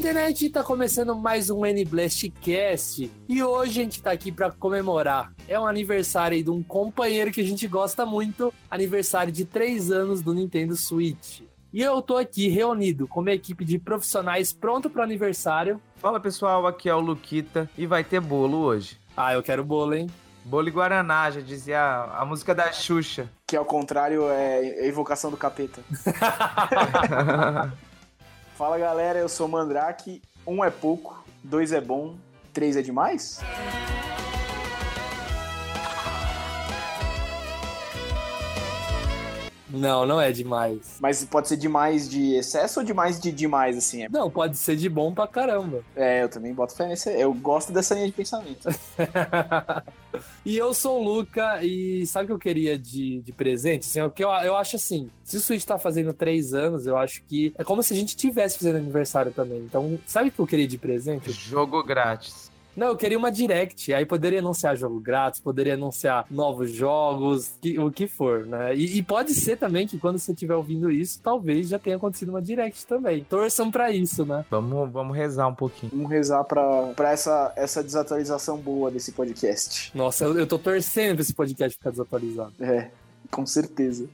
Internet, tá começando mais um N-Blastcast e hoje a gente tá aqui pra comemorar. É um aniversário aí de um companheiro que a gente gosta muito, aniversário de 3 anos do Nintendo Switch. E eu tô aqui reunido com uma equipe de profissionais pronto pro aniversário. Fala pessoal, aqui é o Luquita e vai ter bolo hoje. Ah, eu quero bolo, hein? Bolo e Guaraná, já dizia a, a música da Xuxa. Que ao contrário é a evocação do capeta. Fala galera, eu sou o Mandrake. Um é pouco, dois é bom, três é demais? Não, não é demais. Mas pode ser demais de excesso ou demais de demais, assim? Não, pode ser de bom pra caramba. É, eu também boto fé nesse. Eu gosto dessa linha de pensamento. e eu sou o Luca, e sabe o que eu queria de, de presente? Assim, o que eu, eu acho assim, se o Switch tá fazendo três anos, eu acho que é como se a gente tivesse fazendo aniversário também. Então, sabe o que eu queria de presente? Jogo grátis. Não, eu queria uma direct. Aí poderia anunciar jogo grátis, poderia anunciar novos jogos, que- o que for, né? E, e pode ser também que quando você estiver ouvindo isso, talvez já tenha acontecido uma direct também. Torçam pra isso, né? Vamos, vamos rezar um pouquinho. Vamos rezar pra, pra essa, essa desatualização boa desse podcast. Nossa, eu, eu tô torcendo pra esse podcast ficar desatualizado. É, com certeza.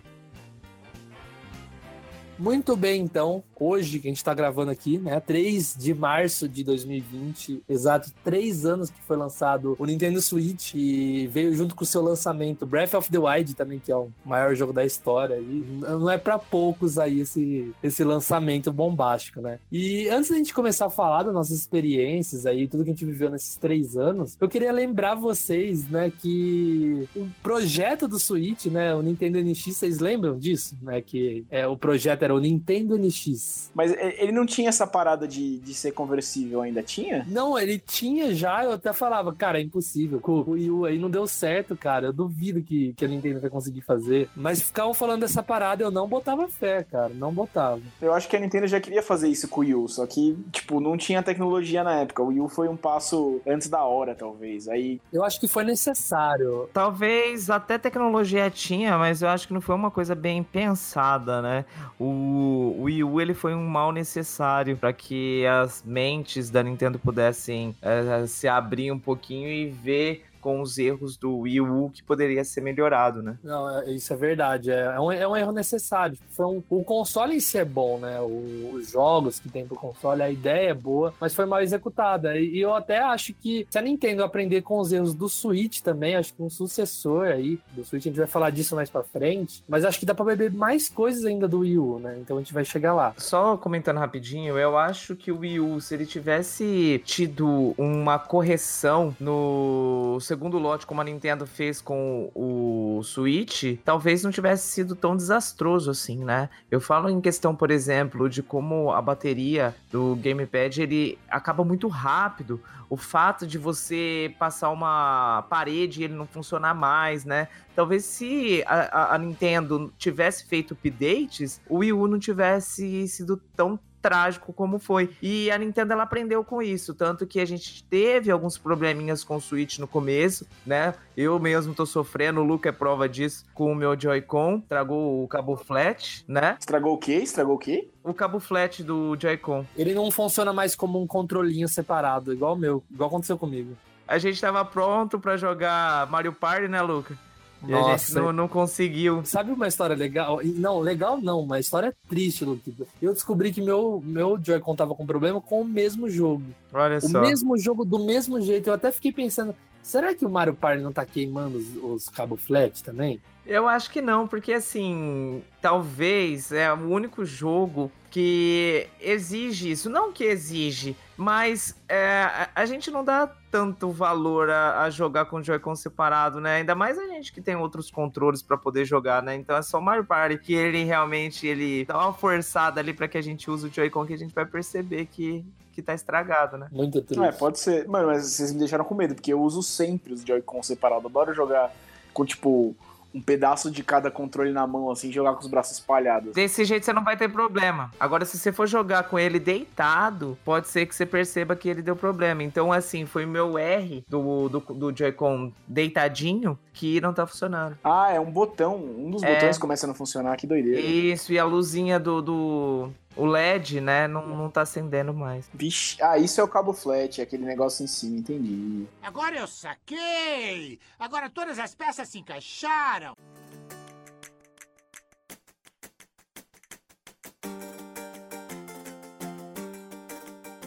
Muito bem, então. Hoje, que a gente tá gravando aqui, né? 3 de março de 2020, exato três anos que foi lançado o Nintendo Switch e veio junto com o seu lançamento Breath of the Wild também, que é o maior jogo da história. E não é pra poucos aí esse, esse lançamento bombástico, né? E antes da gente começar a falar das nossas experiências aí, tudo que a gente viveu nesses três anos, eu queria lembrar vocês, né, que o projeto do Switch, né, o Nintendo NX, vocês lembram disso, né, que é, o projeto era o Nintendo NX. Mas e- ele não tinha essa parada de, de ser conversível ainda? Tinha? Não, ele tinha já, eu até falava, cara, é impossível. O Wii U aí não deu certo, cara. Eu duvido que, que a Nintendo vai conseguir fazer. Mas ficavam falando dessa parada, eu não botava fé, cara. Não botava. Eu acho que a Nintendo já queria fazer isso com o Wii U, só que, tipo, não tinha tecnologia na época. O Wii U foi um passo antes da hora, talvez. Aí, Eu acho que foi necessário. Talvez até tecnologia tinha, mas eu acho que não foi uma coisa bem pensada, né? O o Wii U ele foi um mal necessário para que as mentes da Nintendo pudessem eh, se abrir um pouquinho e ver com os erros do Wii U que poderia ser melhorado, né? Não, é- isso é verdade. É, é um, é um erro necessário. Foi um- o console em si é bom, né? O- os jogos que tem pro console, a ideia é boa, mas foi mal executada. E, e eu até acho que se a Nintendo aprender com os erros do Switch também, acho que um sucessor aí do Switch, a gente vai falar disso mais pra frente, mas acho que dá pra beber mais coisas ainda do Wii U, né? Então a gente vai chegar lá. Só comentando rapidinho, eu acho que o Wii U, se ele tivesse tido uma correção no segundo lote, como a Nintendo fez com o Switch, talvez não tivesse sido tão desastroso assim, né? Eu falo em questão, por exemplo, de como a bateria do gamepad ele acaba muito rápido. O fato de você passar uma parede e ele não funcionar mais, né? Talvez se a- a Nintendo tivesse feito updates, o Wii U não tivesse sido tão trágico como foi. E a Nintendo ela aprendeu com isso, tanto que a gente teve alguns probleminhas com o Switch no começo, né? Eu mesmo tô sofrendo, o Luca é prova disso com o meu Joy-Con, tragou o cabo flat, né? estragou o quê? Estragou o quê? O cabo flat do Joy-Con. Ele não funciona mais como um controlinho separado, igual o meu, igual aconteceu comigo. A gente tava pronto pra jogar Mario Party, né, Luca? E a gente Nossa, não, não conseguiu. Sabe uma história legal? Não, legal não, uma história triste, Luquita. Eu descobri que meu, meu Joy-Con tava com problema com o mesmo jogo. Olha O só. mesmo jogo do mesmo jeito. Eu até fiquei pensando, será que o Mario Party não tá queimando os, os cabos flat também? Eu acho que não, porque assim, talvez é o único jogo que exige isso. Não que exige, mas é, a gente não dá tanto valor a, a jogar com o Joy-Con separado, né? Ainda mais a gente que tem outros controles para poder jogar, né? Então é só o Mario Party que ele realmente ele dá uma forçada ali para que a gente use o Joy-Con que a gente vai perceber que que tá estragado, né? Muito triste. É, pode ser. Mano, mas vocês me deixaram com medo, porque eu uso sempre os Joy-Con separados. Adoro jogar com, tipo, um pedaço de cada controle na mão, assim, jogar com os braços espalhados. Desse jeito você não vai ter problema. Agora, se você for jogar com ele deitado, pode ser que você perceba que ele deu problema. Então, assim, foi o meu R do, do, do Joy-Con deitadinho que não tá funcionando. Ah, é um botão. Um dos É. botões começa a não funcionar, que doideira. Isso, e a luzinha do. do o LED, né, não, não tá acendendo mais. Vixe, ah, isso é o cabo flat, é aquele negócio em cima, entendi. Agora eu saquei! Agora todas as peças se encaixaram!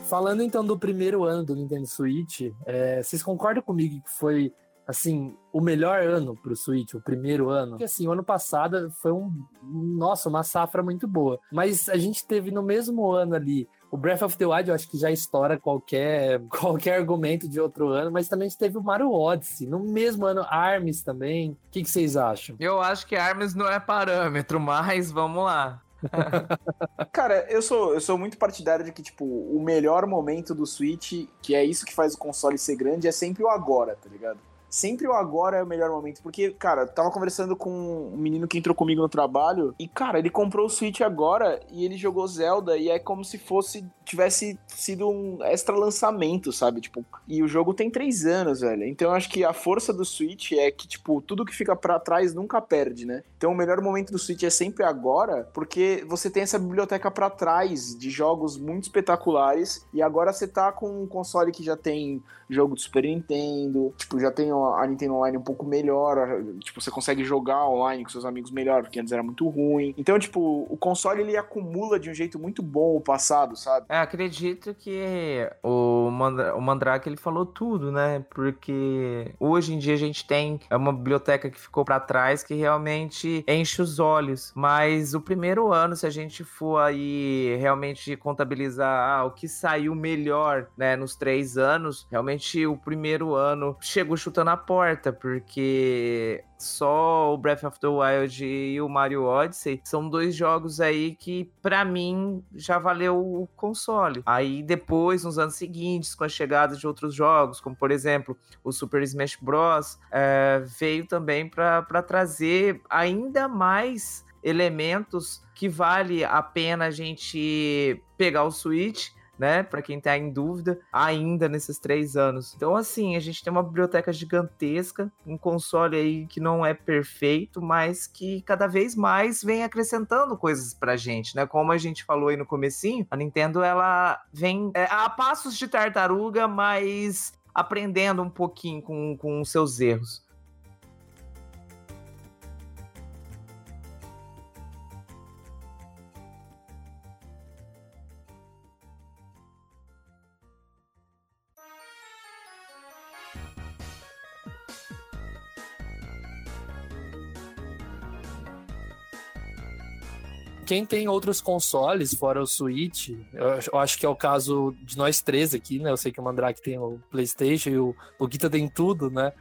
Falando então do primeiro ano do Nintendo Switch, é, vocês concordam comigo que foi assim o melhor ano para o Switch, o primeiro ano? Porque assim, o ano passado foi um, nossa, uma safra muito boa. Mas a gente teve no mesmo ano ali o Breath of the Wild, eu acho que já estoura qualquer, qualquer argumento de outro ano, mas também a gente teve o Mario Odyssey, no mesmo ano, Arms também. O que, que vocês acham? Eu acho que Arms não é parâmetro, mas vamos lá. Cara, eu sou, eu sou muito partidário de que, tipo, o melhor momento do Switch, que é isso que faz o console ser grande, é sempre o agora, tá ligado? Sempre o agora é o melhor momento, porque, cara, tava conversando com um menino que entrou comigo no trabalho, e, cara, ele comprou o Switch agora e ele jogou Zelda, e é como se fosse, tivesse sido um extra lançamento, sabe? Tipo, e o jogo tem três anos, velho. Então eu acho que a força do Switch é que, tipo, tudo que fica pra trás nunca perde, né? Então o melhor momento do Switch é sempre agora, porque você tem essa biblioteca pra trás de jogos muito espetaculares, e agora você tá com um console que já tem jogo do Super Nintendo, tipo, já tem a Nintendo Online um pouco melhor, tipo, você consegue jogar online com seus amigos melhor, porque antes era muito ruim. Então, tipo, o console ele acumula de um jeito muito bom o passado, sabe? É, acredito que o, Mandra o Mandrake ele falou tudo, né? Porque hoje em dia a gente tem uma biblioteca que ficou pra trás que realmente enche os olhos. Mas o primeiro ano, se a gente for aí realmente contabilizar ah, o que saiu melhor, né, nos três anos, realmente o primeiro ano chegou chutando a porta, porque só o Breath of the Wild e o Mario Odyssey são dois jogos aí que, pra mim, já valeu o console. Aí depois, nos anos seguintes, com a chegada de outros jogos, como por exemplo o Super Smash Bros., é, veio também para trazer ainda mais elementos que vale a pena a gente pegar o Switch né? Para quem tá em dúvida, ainda nesses três anos. Então, assim, a gente tem uma biblioteca gigantesca, um console aí que não é perfeito, mas que cada vez mais vem acrescentando coisas pra gente, né? Como a gente falou aí no comecinho, a Nintendo ela vem é, a passos de tartaruga, mas aprendendo um pouquinho com, com os seus erros. Quem tem outros consoles fora o Switch, eu acho- que é o caso de nós três aqui, né? Eu sei que o Mandrake tem o PlayStation e o Luquita tem tudo, né?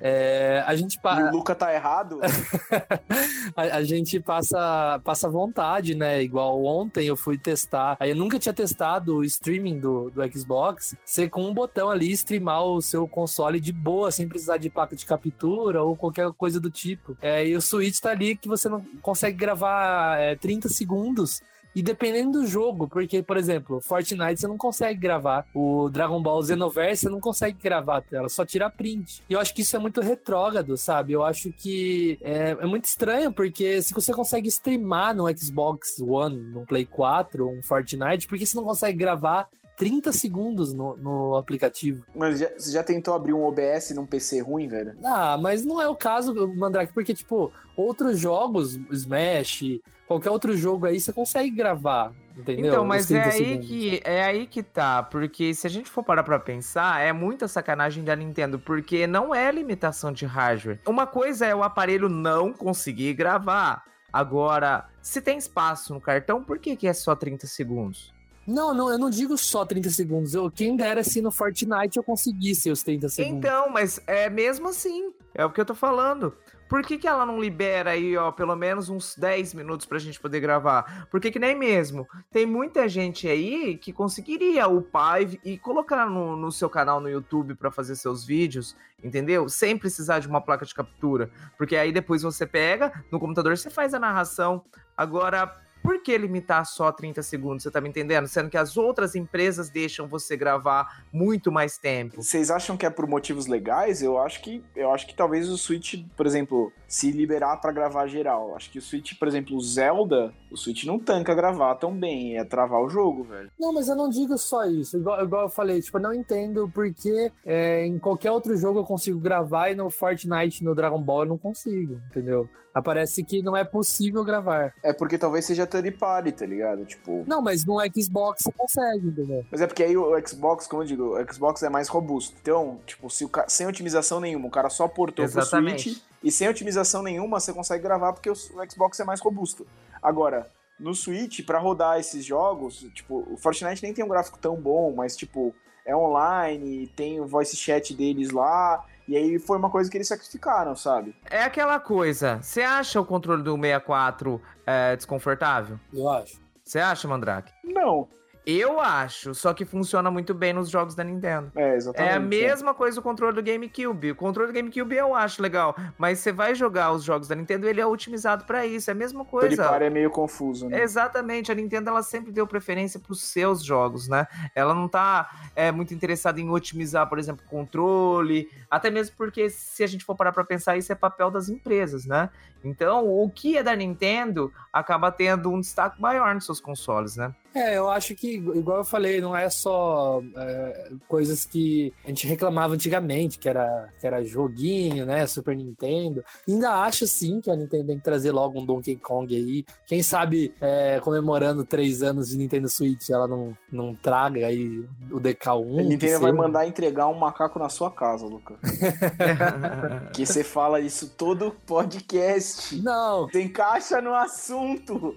É, a gente pa- o Luca tá errado. a, a gente passa, passa vontade, né? Igual ontem eu fui testar. Aí eu nunca tinha testado o streaming do, do Xbox. Você com um botão ali streamar o seu console de boa, sem precisar de placa de captura ou qualquer coisa do tipo. É, e o Switch tá ali que você não consegue gravar é, 30 segundos. E dependendo do jogo, porque, por exemplo, Fortnite você não consegue gravar, o Dragon Ball Xenoverse você não consegue gravar a tela, só tira print. E eu acho que isso é muito retrógrado, sabe? Eu acho que é, é muito estranho, porque se você consegue streamar no Xbox One, no Play 4, um Fortnite, por que você não consegue gravar 30 segundos no, no aplicativo? Mas já- você já tentou abrir um OBS num PC ruim, velho? Ah, mas não é o caso, Mandrake, porque, tipo, outros jogos, Smash, qualquer outro jogo aí, você consegue gravar. entendeu? Então, mas é 30 aí, segundos. que, é aí que tá. Porque se a gente for parar pra pensar, é muita sacanagem da Nintendo. Porque não é limitação de hardware. Uma coisa é o aparelho não conseguir gravar. Agora, se tem espaço no cartão, por que, que é só 30 segundos? Não, não, eu não digo só 30 segundos. Eu, quem dera se no Fortnite eu conseguisse os 30 segundos. Então, mas é mesmo assim. É o que eu tô falando. Por que, que ela não libera aí, ó, pelo menos uns 10 minutos pra gente poder gravar? Porque que nem mesmo. Tem muita gente aí que conseguiria upar e, e colocar no, no seu canal no YouTube pra fazer seus vídeos, entendeu? Sem precisar de uma placa de captura. Porque aí depois você pega, no computador você faz a narração. Agora, por que limitar só 30 segundos? Você tá me entendendo? Sendo que as outras empresas deixam você gravar muito mais tempo. Vocês acham que é por motivos legais? Eu acho que eu acho que talvez o Switch, por exemplo, se liberar pra gravar geral. Acho que o Switch, por exemplo, o Zelda, o Switch não tanca gravar tão bem, é travar o jogo, velho. Não, mas eu não digo só isso. Igual, igual eu falei, tipo, eu não entendo porque é, em qualquer outro jogo eu consigo gravar e no Fortnite, no Dragon Ball, eu não consigo, entendeu? Aparece que não é possível gravar. É porque talvez seja third party, tá ligado? Tipo, Não, mas no Xbox você consegue, entendeu? Mas é porque aí o Xbox, como eu digo, o Xbox é mais robusto. Então, tipo, se o ca- sem otimização nenhuma, o cara só portou pro Exatamente. Switch e sem otimização nenhuma, você consegue gravar porque o, o Xbox é mais robusto. Agora, no Switch, pra rodar esses jogos, tipo, o Fortnite nem tem um gráfico tão bom, mas tipo, é online, tem o voice chat deles lá, e aí foi uma coisa que eles sacrificaram, sabe? É aquela coisa. Você acha o controle do 64 é, desconfortável? Eu acho. Você acha, Mandrake? Não. Eu acho, só que funciona muito bem nos jogos da Nintendo. É, exatamente. É a mesma coisa o controle do GameCube. O controle do GameCube eu acho legal, mas você vai jogar os jogos da Nintendo, ele é otimizado pra isso, é a mesma Third coisa. party é meio confuso, né? Exatamente, a Nintendo ela sempre deu preferência para os seus jogos, né? Ela não tá é, muito interessada em otimizar, por exemplo, controle, até mesmo porque se a gente for parar para pensar, isso é papel das empresas, né? Então, o que é da Nintendo acaba tendo um destaque maior nos seus consoles, né? É, eu acho que, igual eu falei, não é só é, coisas que a gente reclamava antigamente, que era, que era joguinho, né? Super Nintendo. Ainda acho sim que a Nintendo tem que trazer logo um Donkey Kong aí. Quem sabe, é, comemorando três anos de Nintendo Switch, ela não, não traga aí o DK1. A Nintendo vai mandar entregar um macaco na sua casa, Luca. Que você fala isso todo podcast. Não, Você encaixa no assunto.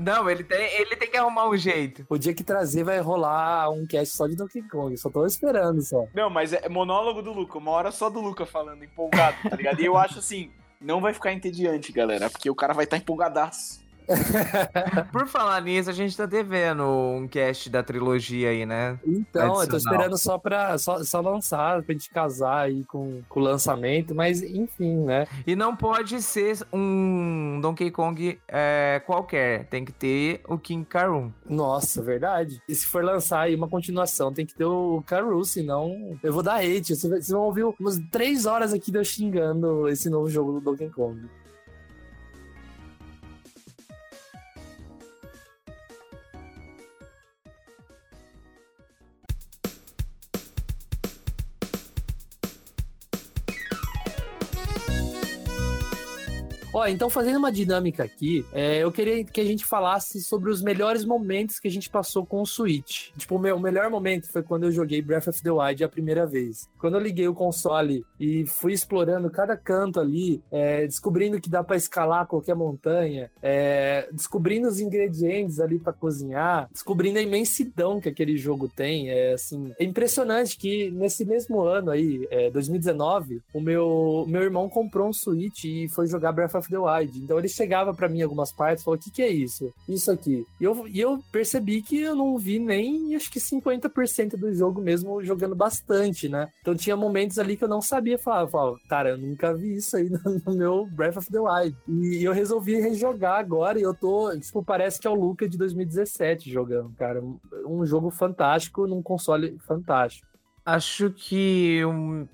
não, ele tem, ele tem que arrumar um jeito. O dia que trazer vai rolar um cast só de Donkey Kong. Só tô esperando só. Não, mas é monólogo do Luca, uma hora só do Luca falando, empolgado, tá ligado? E eu acho assim, não vai ficar entediante, galera, porque o cara vai estar empolgadaço. Por falar nisso, a gente tá devendo um cast da trilogia aí, né? Então, eu tô esperando só pra só, só lançar, pra gente casar aí com, com o lançamento, mas enfim, né? E não pode ser um Donkey Kong é, qualquer. Tem que ter o King Karun. Nossa, verdade. E se for lançar aí uma continuação, tem que ter o Caru, senão eu vou dar hate. Vocês vocês vão ouvir umas três horas aqui de eu xingando esse novo jogo do Donkey Kong. Ó, então fazendo uma dinâmica aqui, é, eu queria que a gente falasse sobre os melhores momentos que a gente passou com o Switch. Tipo, o meu melhor momento foi quando eu joguei Breath of the Wild a primeira vez. Quando eu liguei o console e fui explorando cada canto ali, é, descobrindo que dá pra escalar qualquer montanha, é, descobrindo os ingredientes ali pra cozinhar, descobrindo a imensidão que aquele jogo tem. É assim, é impressionante que nesse mesmo ano aí, é, 2019, o meu, meu irmão comprou um Switch e foi jogar Breath of the Wild. Então ele chegava pra mim em algumas partes e falou: O que, que é isso? Isso aqui. E eu, e eu percebi que eu não vi nem acho que 50% do jogo mesmo jogando bastante, né? Então tinha momentos ali que eu não sabia falava, cara, eu nunca vi isso aí no meu Breath of the Wild. E eu resolvi rejogar agora e eu tô, tipo, parece que é o Luca de 2017 jogando, cara. Um jogo fantástico num console fantástico. Acho que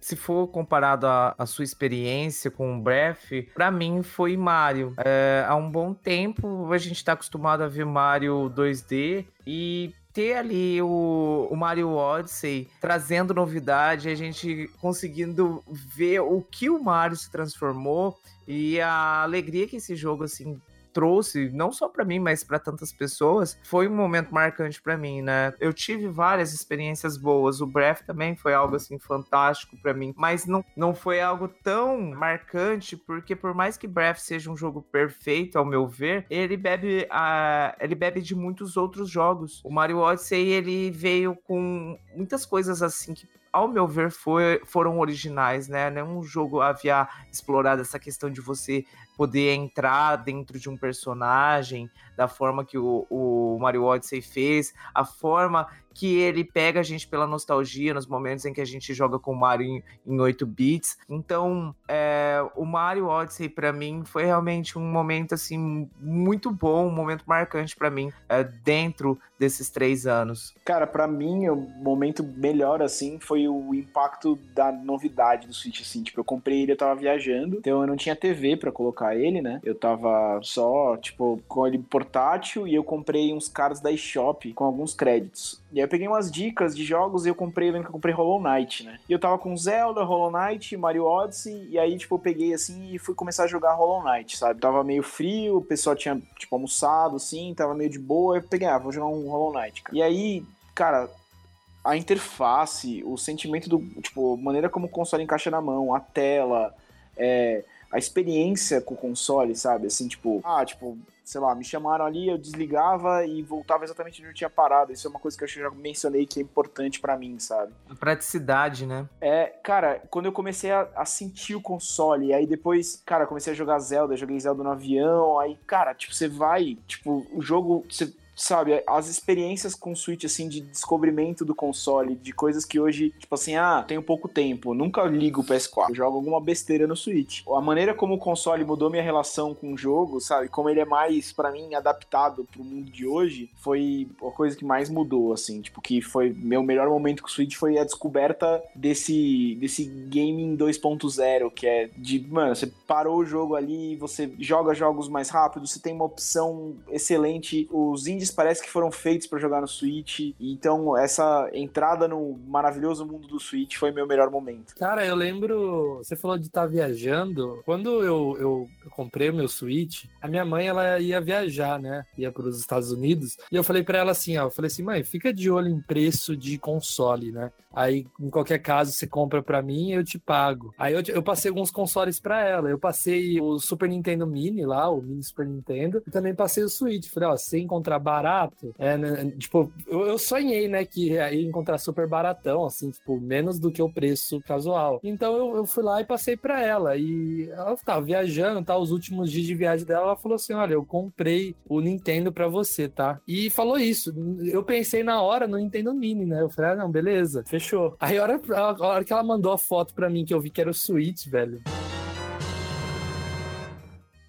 se for comparado à sua experiência com o Breath, pra mim foi Mario. É, há um bom tempo a gente tá acostumado a ver Mario 2D e ter ali o, o Mario Odyssey trazendo novidade, a gente conseguindo ver o que o Mario se transformou e a alegria que esse jogo assim trouxe, não só para mim, mas para tantas pessoas, foi um momento marcante para mim, né? Eu tive várias experiências boas. O Breath também foi algo assim fantástico para mim, mas não, não foi algo tão marcante, porque por mais que Breath seja um jogo perfeito, ao meu ver, ele bebe a, ele bebe de muitos outros jogos. O Mario Odyssey ele veio com muitas coisas assim que ao meu ver, foi, foram originais, né? Nenhum jogo havia explorado essa questão de você poder entrar dentro de um personagem da forma que o, o Mario Odyssey fez, a forma que ele pega a gente pela nostalgia nos momentos em que a gente joga com o Mario em, em 8 bits. Então, é, o Mario Odyssey para mim foi realmente um momento assim muito bom, um momento marcante para mim é, dentro desses três anos. Cara, para mim o momento melhor assim foi o impacto da novidade do Switch assim, tipo, eu comprei ele, eu tava viajando, então eu não tinha TV para colocar ele, né? Eu tava só, tipo, com ele portátil e eu comprei uns cards da eShop com alguns créditos. E aí eu peguei umas dicas de jogos e eu comprei, lembro que eu comprei Hollow Knight, né? E eu tava com Zelda, Hollow Knight, Mario Odyssey, e aí, tipo, eu peguei assim e fui começar a jogar Hollow Knight, sabe? Tava meio frio, o pessoal tinha, tipo, almoçado, assim, tava meio de boa, eu peguei, ah, vou jogar um Hollow Knight, cara. E aí, cara, a interface, o sentimento do, tipo, maneira como o console encaixa na mão, a tela, é, a experiência com o console, sabe? Assim, tipo, ah, tipo, sei lá, me chamaram ali, eu desligava e voltava exatamente onde eu tinha parado. Isso é uma coisa que eu já mencionei que é importante para mim, sabe? A praticidade, né? É, cara, quando eu comecei a, a, sentir o console, aí depois, cara, comecei a jogar Zelda, joguei Zelda no avião, aí, cara, tipo, você vai, tipo, o jogo, você sabe, as experiências com Switch, assim, de descobrimento do console, de coisas que hoje, tipo assim, ah, tenho pouco tempo, nunca ligo o PS4, jogo alguma besteira no Switch. A maneira como o console mudou minha relação com o jogo, sabe, como ele é mais, para mim, adaptado pro mundo de hoje, foi a coisa que mais mudou, assim, tipo, que foi meu melhor momento com o Switch foi a descoberta desse, desse gaming 2.0, que é de, mano, você parou o jogo ali, você joga jogos mais rápido, você tem uma opção excelente, os indies parece que foram feitos para jogar no Switch. Então, essa entrada no maravilhoso mundo do Switch foi meu melhor momento. Cara, eu lembro, você falou de estar tá viajando. Quando eu, eu, comprei o meu Switch, a minha mãe ela ia viajar, né? Ia para os Estados Unidos. E eu falei para ela assim, ó, eu falei assim, mãe, fica de olho em preço de console, né? Aí, em qualquer caso, você compra para mim, eu te pago. Aí eu, eu passei alguns consoles para ela. Eu passei o Super Nintendo Mini lá, o Mini Super Nintendo, e também passei o Switch. Falei, ó, se encontrar barato, é, né, tipo, eu, eu, sonhei, né, que ia encontrar super baratão, assim, tipo, menos do que o preço casual. Então eu, eu fui lá e passei para ela. E ela tava viajando, tá? Os últimos dias de viagem dela, ela falou assim: olha, eu comprei o Nintendo para você, tá? E falou isso. Eu pensei na hora no Nintendo Mini, né? Eu falei, ah, não, beleza, fechou. Aí a hora, a hora que ela mandou a foto pra mim, que eu vi que era o Switch, velho.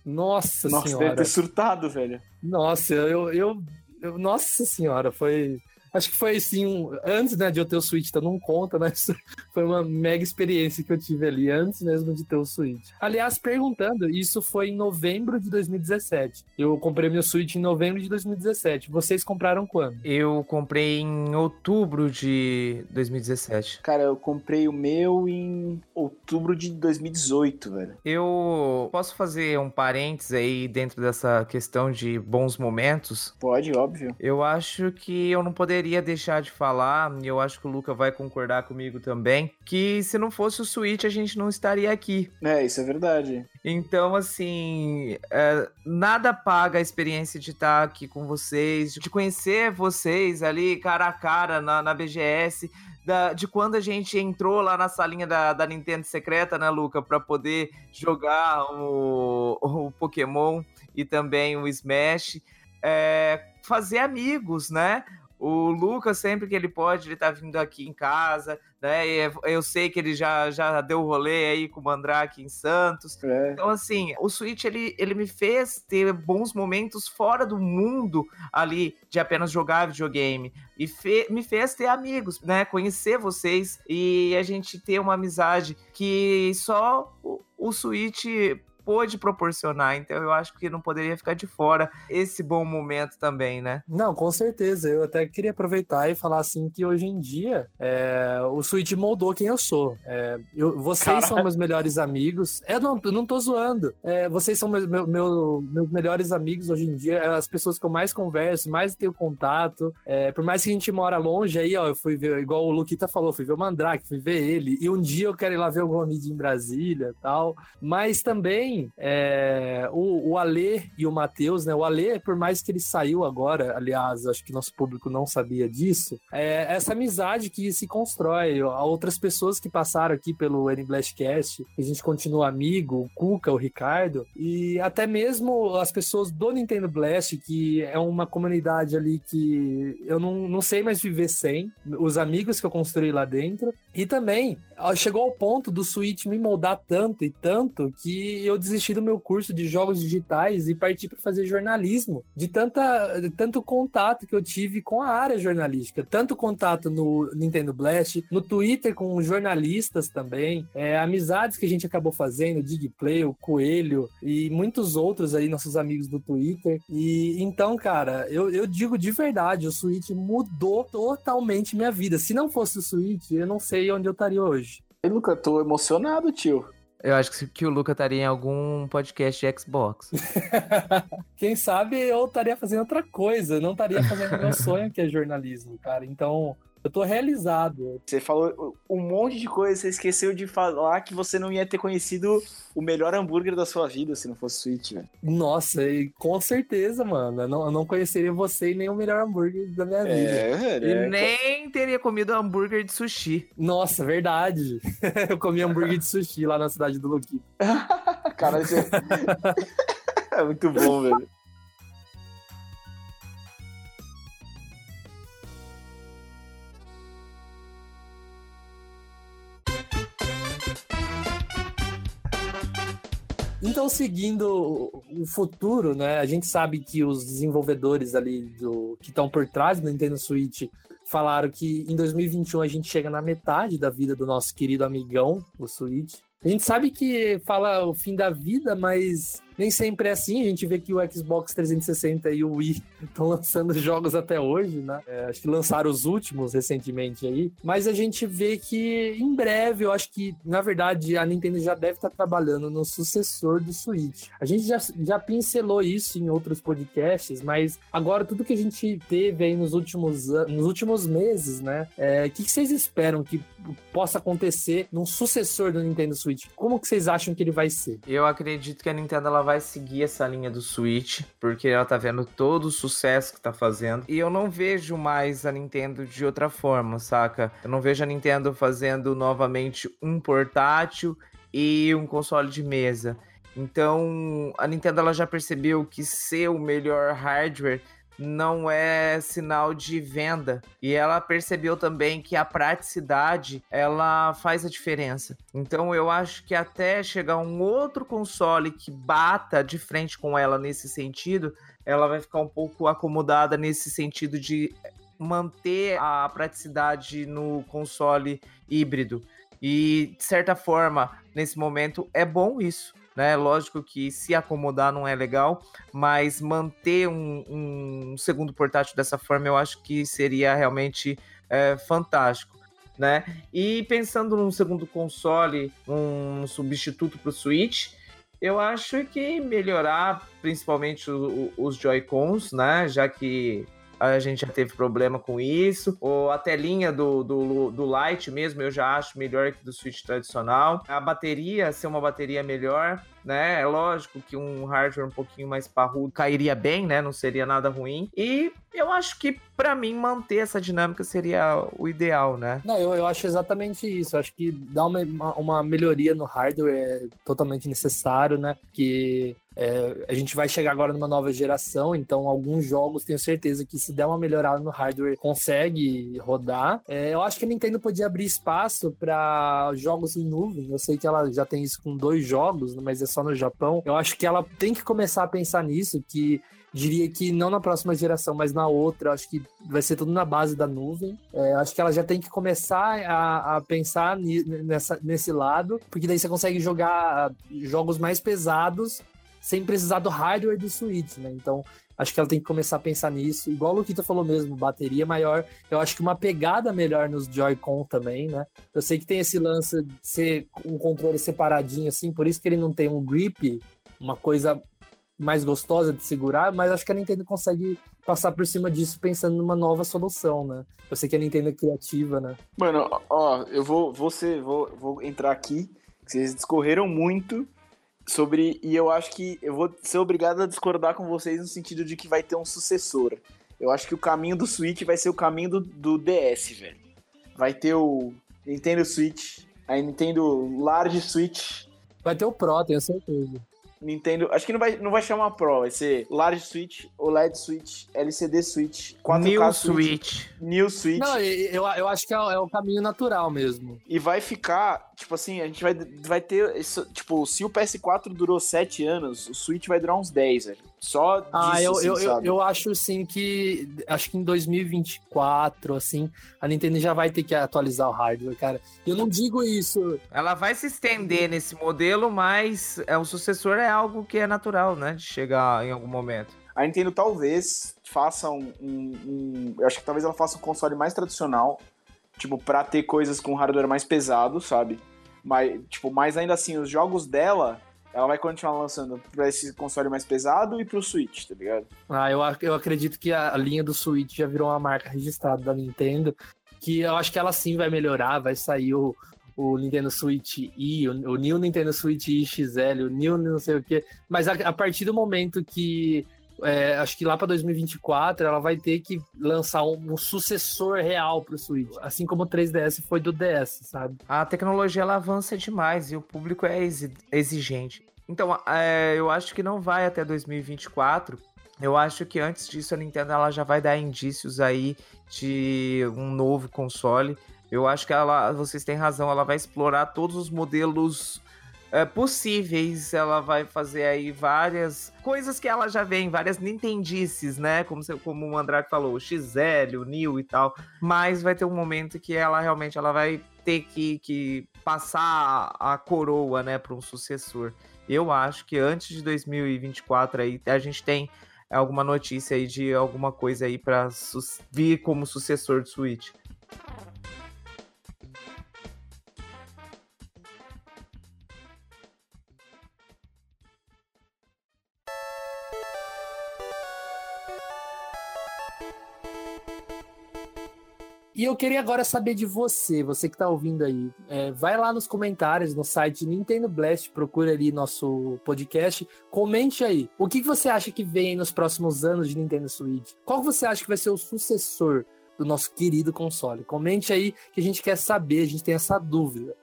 Nossa, Nossa senhora. deve ter surtado, velho. Nossa, eu, eu, eu, Nossa senhora, foi. Acho que foi assim, um, antes né, de eu ter o Switch, então não conta, né? foi uma mega experiência que eu tive ali, antes mesmo de ter o Switch. Aliás, perguntando, isso foi em novembro de 2017. Eu comprei meu Switch em novembro de 2017. Vocês compraram quando? Eu comprei em outubro de 2017. Cara, eu comprei o meu em outubro de 2018, velho. Eu posso fazer um parênteses aí dentro dessa questão de bons momentos? Pode, óbvio. Eu acho que eu não poderia poderia deixar de falar, e eu acho que o Luca vai concordar comigo também, que se não fosse o Switch a gente não estaria aqui. É, isso é verdade. Então, assim, é, nada paga a experiência de estar aqui com vocês, de conhecer vocês ali cara a cara na, na BGS. Da, de quando a gente entrou lá na salinha da, da Nintendo secreta, né, Luca, para poder jogar o, o Pokémon e também o Smash. É, fazer amigos, né? O Lucas, sempre que ele pode, ele tá vindo aqui em casa, né? É, eu sei que ele já, já deu rolê aí com o Mandrake em Santos. É. Então, assim, o Switch, ele, ele me fez ter bons momentos fora do mundo ali de apenas jogar videogame. E fe me fez ter amigos, né? Conhecer vocês e a gente ter uma amizade que só o, o Switch pôde proporcionar. Então eu acho que não poderia ficar de fora esse bom momento também, né? Não, com certeza. Eu até queria aproveitar e falar assim que hoje em dia é, o Switch moldou quem eu sou. É, eu, vocês são meus melhores amigos. Eu não, eu não tô zoando. É, vocês são meus meu, meu- meus melhores amigos hoje em dia. É as pessoas que eu mais converso, mais tenho contato. É, por mais que a gente mora longe aí, ó, eu fui ver, igual o Luquita falou, fui ver o Mandrake, fui ver ele. E um dia eu quero ir lá ver o Gomid em Brasília e tal. Mas também é, o, o Alê e o Matheus, né? O Alê, por mais que ele saiu agora, aliás, acho que nosso público não sabia disso, é essa amizade que se constrói. Outras pessoas que passaram aqui pelo N Blastcast, a gente continua amigo, o Cuca, o Ricardo, e até mesmo as pessoas do Nintendo Blast, que é uma comunidade ali que eu não, não sei mais viver sem, os amigos que eu construí lá dentro, e também chegou ao ponto do Switch me moldar tanto e tanto que eu desisti do meu curso de jogos digitais e parti para fazer jornalismo. De, tanta, de tanto contato que eu tive com a área jornalística. Tanto contato no Nintendo Blast, no Twitter com jornalistas também, é, amizades que a gente acabou fazendo, o Digplay, o Coelho e muitos outros aí, nossos amigos do Twitter. E então, cara, eu, eu digo de verdade, o Switch mudou totalmente minha vida. Se não fosse o Switch, eu não sei onde eu estaria hoje. Ei, Luca, tô emocionado, tio. Eu acho que, que o Luca estaria em algum podcast de Xbox. Quem sabe eu estaria fazendo outra coisa, não estaria fazendo meu sonho, que é jornalismo, cara. Então, eu tô realizado. Você falou um monte de coisa, você esqueceu de falar que você não ia ter conhecido o melhor hambúrguer da sua vida se não fosse Switch, velho. Nossa, e com certeza, mano. Eu não, eu não conheceria você e nem o melhor hambúrguer da minha vida. É, velho. E é. nem teria comido hambúrguer de sushi. Nossa, verdade. eu comi hambúrguer de sushi lá na cidade do Luquito. Cara, você... é muito bom, velho. Então, seguindo o futuro, né? A gente sabe que os desenvolvedores ali do que estão por trás do Nintendo Switch falaram que em 2021 a gente chega na metade da vida do nosso querido amigão, o Switch. A gente sabe que fala o fim da vida, mas nem sempre é assim. A gente vê que o Xbox 360 e o Wii estão lançando jogos até hoje, né? É, acho que lançaram os últimos recentemente aí. Mas a gente vê que em breve, eu acho que, na verdade, a Nintendo já deve estar trabalhando no sucessor do Switch. A gente já, já pincelou isso em outros podcasts, mas agora tudo que a gente teve aí nos últimos, nos últimos meses, né? é, O que, que vocês esperam que possa acontecer num sucessor do Nintendo Switch? Como que vocês acham que ele vai ser? Eu acredito que a Nintendo ela vai seguir essa linha do Switch, porque ela tá vendo todo o sucesso que tá fazendo. E eu não vejo mais a Nintendo de outra forma, saca? Eu não vejo a Nintendo fazendo novamente um portátil e um console de mesa. Então, a Nintendo ela já percebeu que ser o melhor hardware não é sinal de venda. E ela percebeu também que a praticidade ela faz a diferença. Então eu acho que até chegar um outro console que bata de frente com ela nesse sentido, ela vai ficar um pouco acomodada nesse sentido de manter a praticidade no console híbrido. E de certa forma, nesse momento é bom isso. Né? Lógico que se acomodar não é legal, mas manter um, um segundo portátil dessa forma eu acho que seria realmente é, fantástico. Né? E pensando num segundo console, um substituto para o Switch, eu acho que melhorar principalmente o- o- os Joy-Cons, né? Já que a gente já teve problema com isso. Ou a telinha do, do, do Lite mesmo, eu já acho melhor que do Switch tradicional. A bateria ser uma bateria melhor, né? É lógico que um hardware um pouquinho mais parrudo cairia bem, né? Não seria nada ruim. E eu acho que para mim manter essa dinâmica seria o ideal, né? Não, eu, eu acho exatamente isso. Eu acho que dar uma, uma- melhoria no hardware é totalmente necessário, né? Que é, a gente vai chegar agora numa nova geração, então alguns jogos tenho certeza que se der uma melhorada no hardware consegue rodar. É, eu acho que a Nintendo podia abrir espaço para jogos em nuvem. Eu sei que ela já tem isso com dois jogos, mas é só no Japão. Eu acho que ela tem que começar a pensar nisso, que diria que não na próxima geração, mas na outra, acho que vai ser tudo na base da nuvem. É, acho que ela já tem que começar a, a pensar nessa, nesse lado, porque daí você consegue jogar jogos mais pesados sem precisar do hardware do Switch, né? Então, acho que ela tem que começar a pensar nisso. Igual o Luquita falou mesmo, bateria maior. Eu acho que uma pegada melhor nos Joy-Con também, né? Eu sei que tem esse lance de ser um controle separadinho, assim, por isso que ele não tem um grip, uma coisa mais gostosa de segurar, mas acho que a Nintendo consegue passar por cima disso pensando numa nova solução, né? Eu sei que a Nintendo é criativa, né? Mano, ó, eu vou, vou, ser, vou, vou entrar aqui, vocês discorreram muito sobre, e eu acho que eu vou ser obrigado a discordar com vocês no sentido de que vai ter um sucessor. Eu acho que o caminho do Switch vai ser o caminho do, do DS, velho. Vai ter o Nintendo Switch, a Nintendo Large Switch. Vai ter o Pro, tenho certeza. Nintendo. Acho que não vai, não vai chamar Pro, vai ser Large Switch, OLED Switch, LCD Switch, 4K New Switch, Switch. New Switch. Não, eu, eu acho que é, é o caminho natural mesmo. E vai ficar, tipo assim, a gente vai, vai ter. Isso, tipo, se o PS4 durou 7 anos, o Switch vai durar uns 10, velho. Só disso, Ah, eu, assim, eu, eu, eu acho sim que. Acho que em 2024, assim, a Nintendo já vai ter que atualizar o hardware, cara. Eu não digo isso. Ela vai se estender nesse modelo, mas é, o sucessor é algo que é natural, né? De chegar em algum momento. A Nintendo talvez faça um, um- um- Eu acho que talvez ela faça um console mais tradicional, tipo, pra ter coisas com hardware mais pesado, sabe? Mas, tipo, mas ainda assim, os jogos dela, ela vai continuar lançando pra esse console mais pesado e pro Switch, tá ligado? Ah, eu, eu acredito que a, a linha do Switch já virou uma marca registrada da Nintendo. Que eu acho que ela sim vai melhorar, vai sair o, o Nintendo Switch I, o, o New Nintendo Switch I XL, o New não sei o quê. Mas a, a partir do momento que. É, acho que lá para 2024 ela vai ter que lançar um, um sucessor real pro Switch. Assim como o 3DS foi do DS, sabe? A tecnologia ela avança demais e o público é exi- exigente. Então, é, eu acho que não vai até 2024. Eu acho que antes disso a Nintendo ela já vai dar indícios aí de um novo console. Eu acho que ela, vocês têm razão, ela vai explorar todos os modelos é, possíveis. Ela vai fazer aí várias coisas que ela já vem, várias Nintendices, né? Como, você- como o Andrade falou, o XL, o New e tal. Mas vai ter um momento que ela realmente ela vai ter que, que passar a coroa, né, para um sucessor. Eu acho que antes de 2024 aí a gente tem alguma notícia aí de alguma coisa aí para vir como sucessor do Switch. E eu queria agora saber de você, você que tá ouvindo aí. É, vai lá nos comentários no site Nintendo Blast, procura ali nosso podcast, comente aí. O que, que você acha que vem nos próximos anos de Nintendo Switch? Qual você acha que vai ser o sucessor do nosso querido console? Comente aí que a gente quer saber, a gente tem essa dúvida.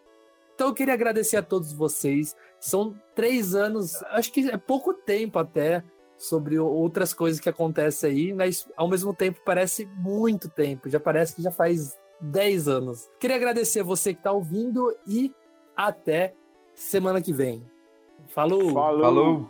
Então eu queria agradecer a todos vocês. São três anos, acho que é pouco tempo até, sobre outras coisas que acontecem aí, mas ao mesmo tempo parece muito tempo. Já parece que já faz 10 anos. Queria agradecer a você que está ouvindo e até semana que vem. Falou! Falou. Falou!